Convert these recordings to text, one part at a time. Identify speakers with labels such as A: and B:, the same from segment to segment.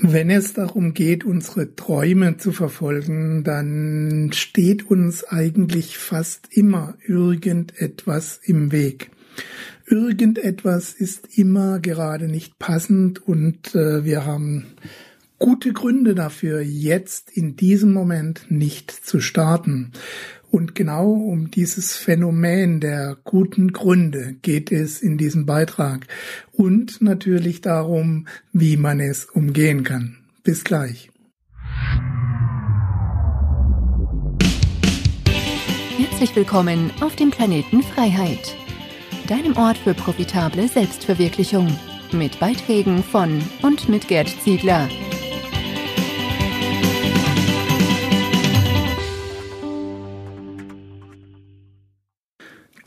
A: Wenn es darum geht, unsere Träume zu verfolgen, dann steht uns eigentlich fast immer irgendetwas im Weg. Irgendetwas ist immer gerade nicht passend und äh, wir haben gute Gründe dafür, jetzt in diesem Moment nicht zu starten. Und genau um dieses Phänomen der guten Gründe geht es in diesem Beitrag und natürlich darum, wie man es umgehen kann. Bis gleich.
B: Herzlich willkommen auf dem Planeten Freiheit, deinem Ort für profitable Selbstverwirklichung, mit Beiträgen von und mit Gerd Ziegler.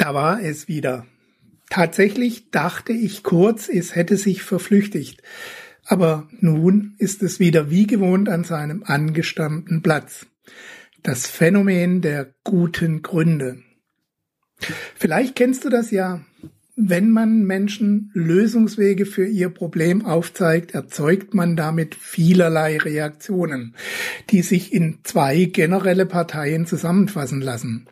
A: Da war es wieder. Tatsächlich dachte ich kurz, es hätte sich verflüchtigt. Aber nun ist es wieder wie gewohnt an seinem angestammten Platz. Das Phänomen der guten Gründe. Vielleicht kennst du das ja. Wenn man Menschen Lösungswege für ihr Problem aufzeigt, erzeugt man damit vielerlei Reaktionen, die sich in zwei generelle Parteien zusammenfassen lassen.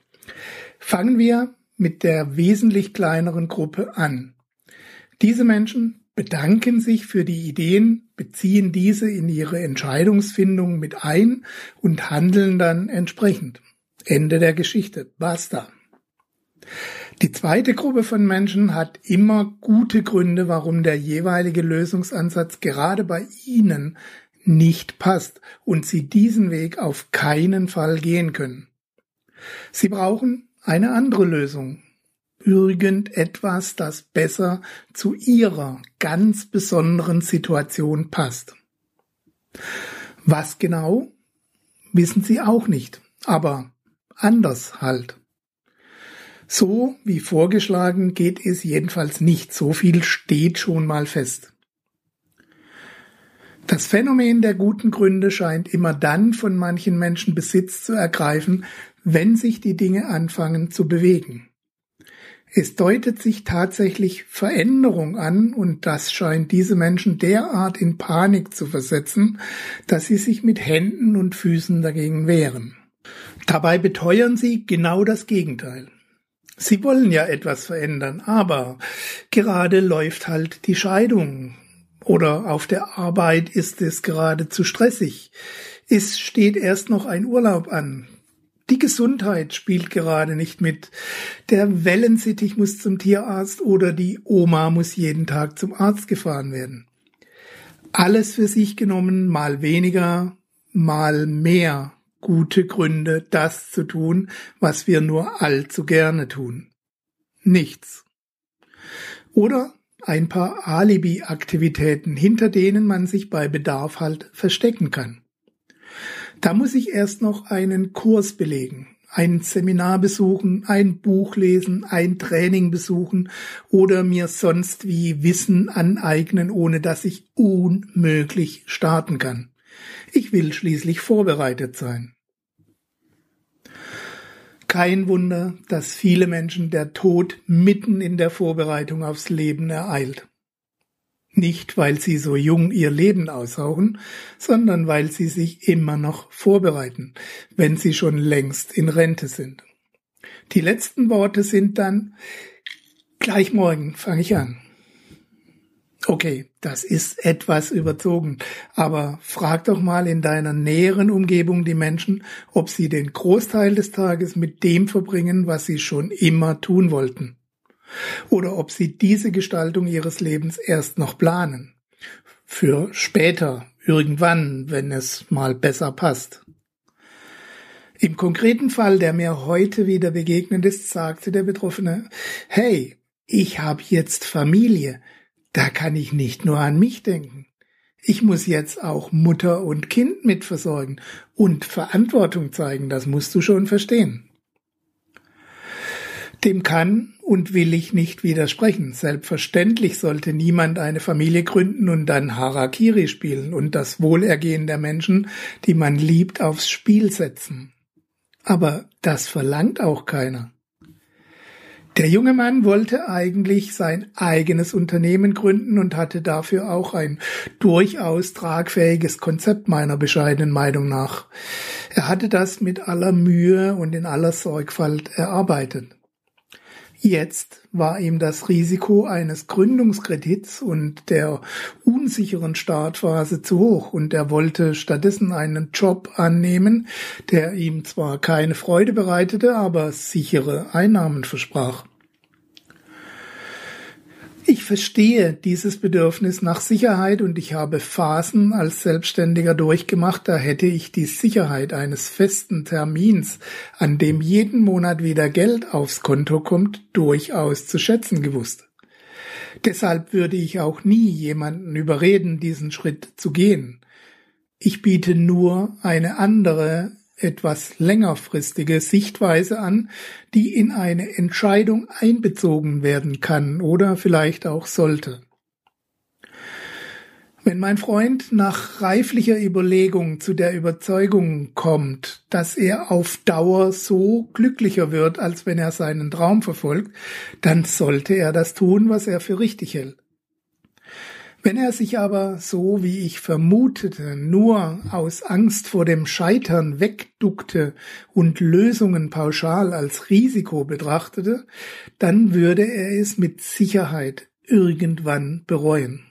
A: Fangen wir mit der wesentlich kleineren Gruppe an. Diese Menschen bedanken sich für die Ideen, beziehen diese in ihre Entscheidungsfindung mit ein und handeln dann entsprechend. Ende der Geschichte. Basta. Die zweite Gruppe von Menschen hat immer gute Gründe, warum der jeweilige Lösungsansatz gerade bei ihnen nicht passt und sie diesen Weg auf keinen Fall gehen können. Sie brauchen eine andere Lösung. Irgendetwas, das besser zu ihrer ganz besonderen Situation passt. Was genau, wissen sie auch nicht, aber anders halt. So wie vorgeschlagen geht es jedenfalls nicht, so viel steht schon mal fest. Das Phänomen der guten Gründe scheint immer dann von manchen Menschen Besitz zu ergreifen, wenn sich die Dinge anfangen zu bewegen. Es deutet sich tatsächlich Veränderung an und das scheint diese Menschen derart in Panik zu versetzen, dass sie sich mit Händen und Füßen dagegen wehren. Dabei beteuern sie genau das Gegenteil. Sie wollen ja etwas verändern, aber gerade läuft halt die Scheidung oder auf der Arbeit ist es gerade zu stressig. Es steht erst noch ein Urlaub an. Die Gesundheit spielt gerade nicht mit. Der Wellensittich muss zum Tierarzt oder die Oma muss jeden Tag zum Arzt gefahren werden. Alles für sich genommen, mal weniger, mal mehr gute Gründe, das zu tun, was wir nur allzu gerne tun. Nichts. Oder ein paar Alibi-Aktivitäten, hinter denen man sich bei Bedarf halt verstecken kann. Da muss ich erst noch einen Kurs belegen, ein Seminar besuchen, ein Buch lesen, ein Training besuchen oder mir sonst wie Wissen aneignen, ohne dass ich unmöglich starten kann. Ich will schließlich vorbereitet sein. Kein Wunder, dass viele Menschen der Tod mitten in der Vorbereitung aufs Leben ereilt. Nicht, weil sie so jung ihr Leben aushauchen, sondern weil sie sich immer noch vorbereiten, wenn sie schon längst in Rente sind. Die letzten Worte sind dann, gleich morgen fange ich an. Okay, das ist etwas überzogen, aber frag doch mal in deiner näheren Umgebung die Menschen, ob sie den Großteil des Tages mit dem verbringen, was sie schon immer tun wollten oder ob sie diese Gestaltung ihres Lebens erst noch planen. Für später, irgendwann, wenn es mal besser passt. Im konkreten Fall, der mir heute wieder begegnet ist, sagte der Betroffene, hey, ich habe jetzt Familie, da kann ich nicht nur an mich denken. Ich muss jetzt auch Mutter und Kind mitversorgen und Verantwortung zeigen, das musst du schon verstehen. Dem kann und will ich nicht widersprechen. Selbstverständlich sollte niemand eine Familie gründen und dann Harakiri spielen und das Wohlergehen der Menschen, die man liebt, aufs Spiel setzen. Aber das verlangt auch keiner. Der junge Mann wollte eigentlich sein eigenes Unternehmen gründen und hatte dafür auch ein durchaus tragfähiges Konzept meiner bescheidenen Meinung nach. Er hatte das mit aller Mühe und in aller Sorgfalt erarbeitet. Jetzt war ihm das Risiko eines Gründungskredits und der unsicheren Startphase zu hoch und er wollte stattdessen einen Job annehmen, der ihm zwar keine Freude bereitete, aber sichere Einnahmen versprach. Ich verstehe dieses Bedürfnis nach Sicherheit und ich habe Phasen als Selbstständiger durchgemacht, da hätte ich die Sicherheit eines festen Termins, an dem jeden Monat wieder Geld aufs Konto kommt, durchaus zu schätzen gewusst. Deshalb würde ich auch nie jemanden überreden, diesen Schritt zu gehen. Ich biete nur eine andere, etwas längerfristige Sichtweise an, die in eine Entscheidung einbezogen werden kann oder vielleicht auch sollte. Wenn mein Freund nach reiflicher Überlegung zu der Überzeugung kommt, dass er auf Dauer so glücklicher wird, als wenn er seinen Traum verfolgt, dann sollte er das tun, was er für richtig hält. Wenn er sich aber, so wie ich vermutete, nur aus Angst vor dem Scheitern wegduckte und Lösungen pauschal als Risiko betrachtete, dann würde er es mit Sicherheit irgendwann bereuen.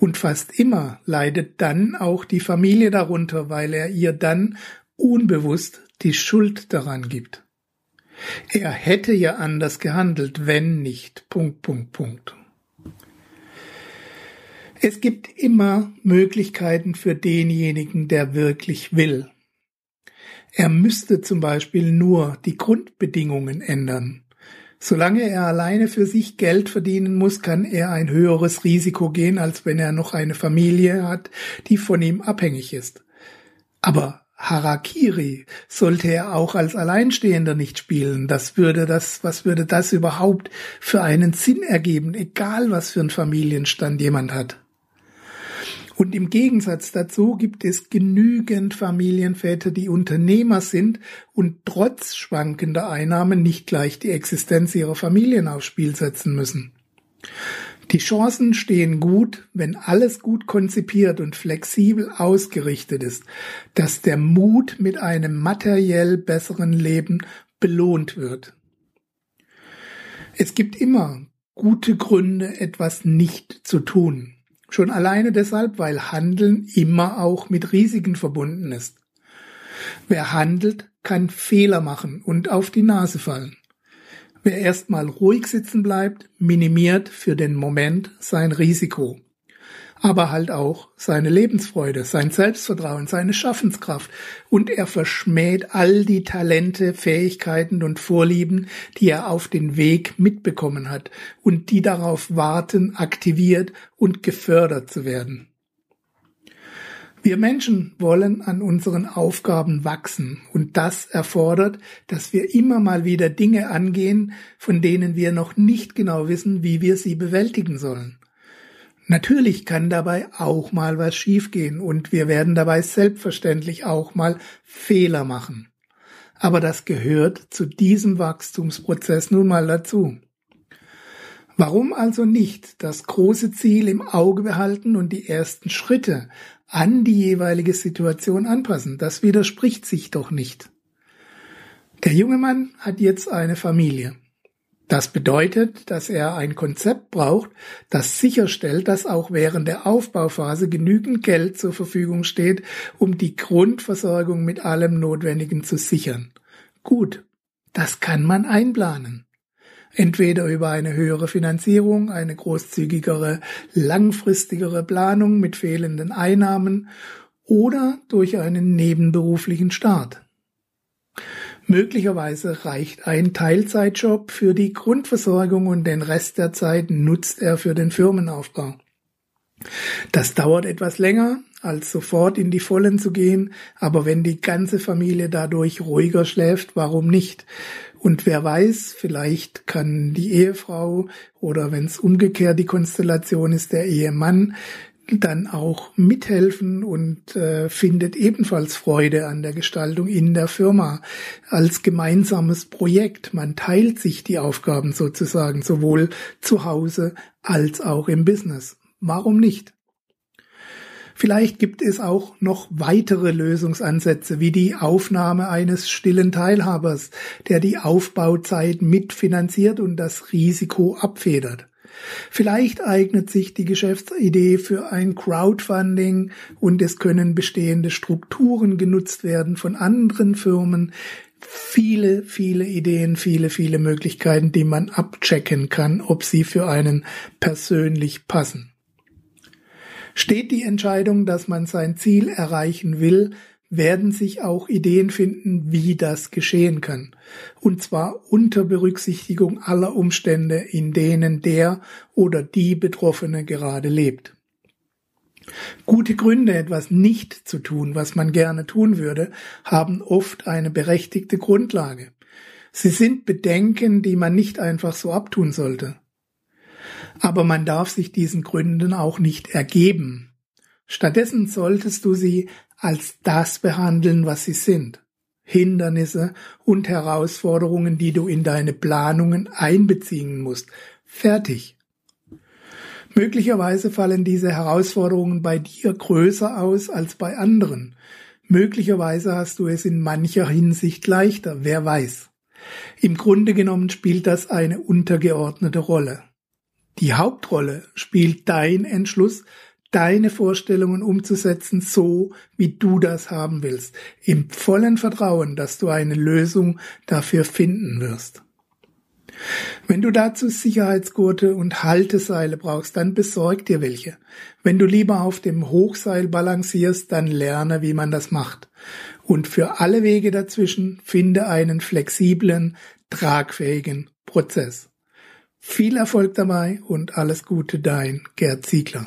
A: Und fast immer leidet dann auch die Familie darunter, weil er ihr dann unbewusst die Schuld daran gibt. Er hätte ja anders gehandelt, wenn nicht. Punkt, Punkt, Punkt. Es gibt immer Möglichkeiten für denjenigen, der wirklich will. Er müsste zum Beispiel nur die Grundbedingungen ändern. Solange er alleine für sich Geld verdienen muss, kann er ein höheres Risiko gehen, als wenn er noch eine Familie hat, die von ihm abhängig ist. Aber Harakiri sollte er auch als Alleinstehender nicht spielen. Das würde das, was würde das überhaupt für einen Sinn ergeben, egal was für einen Familienstand jemand hat. Und im Gegensatz dazu gibt es genügend Familienväter, die Unternehmer sind und trotz schwankender Einnahmen nicht gleich die Existenz ihrer Familien aufs Spiel setzen müssen. Die Chancen stehen gut, wenn alles gut konzipiert und flexibel ausgerichtet ist, dass der Mut mit einem materiell besseren Leben belohnt wird. Es gibt immer gute Gründe, etwas nicht zu tun. Schon alleine deshalb, weil Handeln immer auch mit Risiken verbunden ist. Wer handelt, kann Fehler machen und auf die Nase fallen. Wer erstmal ruhig sitzen bleibt, minimiert für den Moment sein Risiko aber halt auch seine Lebensfreude, sein Selbstvertrauen, seine Schaffenskraft und er verschmäht all die Talente, Fähigkeiten und Vorlieben, die er auf den Weg mitbekommen hat und die darauf warten, aktiviert und gefördert zu werden. Wir Menschen wollen an unseren Aufgaben wachsen und das erfordert, dass wir immer mal wieder Dinge angehen, von denen wir noch nicht genau wissen, wie wir sie bewältigen sollen. Natürlich kann dabei auch mal was schiefgehen und wir werden dabei selbstverständlich auch mal Fehler machen. Aber das gehört zu diesem Wachstumsprozess nun mal dazu. Warum also nicht das große Ziel im Auge behalten und die ersten Schritte an die jeweilige Situation anpassen? Das widerspricht sich doch nicht. Der junge Mann hat jetzt eine Familie. Das bedeutet, dass er ein Konzept braucht, das sicherstellt, dass auch während der Aufbauphase genügend Geld zur Verfügung steht, um die Grundversorgung mit allem Notwendigen zu sichern. Gut, das kann man einplanen. Entweder über eine höhere Finanzierung, eine großzügigere, langfristigere Planung mit fehlenden Einnahmen oder durch einen nebenberuflichen Start. Möglicherweise reicht ein Teilzeitjob für die Grundversorgung und den Rest der Zeit nutzt er für den Firmenaufbau. Das dauert etwas länger, als sofort in die Vollen zu gehen, aber wenn die ganze Familie dadurch ruhiger schläft, warum nicht? Und wer weiß, vielleicht kann die Ehefrau oder wenn es umgekehrt die Konstellation ist, der Ehemann dann auch mithelfen und äh, findet ebenfalls Freude an der Gestaltung in der Firma als gemeinsames Projekt. Man teilt sich die Aufgaben sozusagen sowohl zu Hause als auch im Business. Warum nicht? Vielleicht gibt es auch noch weitere Lösungsansätze, wie die Aufnahme eines stillen Teilhabers, der die Aufbauzeit mitfinanziert und das Risiko abfedert. Vielleicht eignet sich die Geschäftsidee für ein Crowdfunding und es können bestehende Strukturen genutzt werden von anderen Firmen. Viele, viele Ideen, viele, viele Möglichkeiten, die man abchecken kann, ob sie für einen persönlich passen. Steht die Entscheidung, dass man sein Ziel erreichen will, werden sich auch Ideen finden, wie das geschehen kann. Und zwar unter Berücksichtigung aller Umstände, in denen der oder die Betroffene gerade lebt. Gute Gründe, etwas nicht zu tun, was man gerne tun würde, haben oft eine berechtigte Grundlage. Sie sind Bedenken, die man nicht einfach so abtun sollte. Aber man darf sich diesen Gründen auch nicht ergeben. Stattdessen solltest du sie als das behandeln, was sie sind. Hindernisse und Herausforderungen, die du in deine Planungen einbeziehen musst. Fertig. Möglicherweise fallen diese Herausforderungen bei dir größer aus als bei anderen. Möglicherweise hast du es in mancher Hinsicht leichter, wer weiß. Im Grunde genommen spielt das eine untergeordnete Rolle. Die Hauptrolle spielt dein Entschluss, deine Vorstellungen umzusetzen, so wie du das haben willst, im vollen Vertrauen, dass du eine Lösung dafür finden wirst. Wenn du dazu Sicherheitsgurte und Halteseile brauchst, dann besorg dir welche. Wenn du lieber auf dem Hochseil balancierst, dann lerne, wie man das macht. Und für alle Wege dazwischen finde einen flexiblen, tragfähigen Prozess. Viel Erfolg dabei und alles Gute, dein Gerd Ziegler.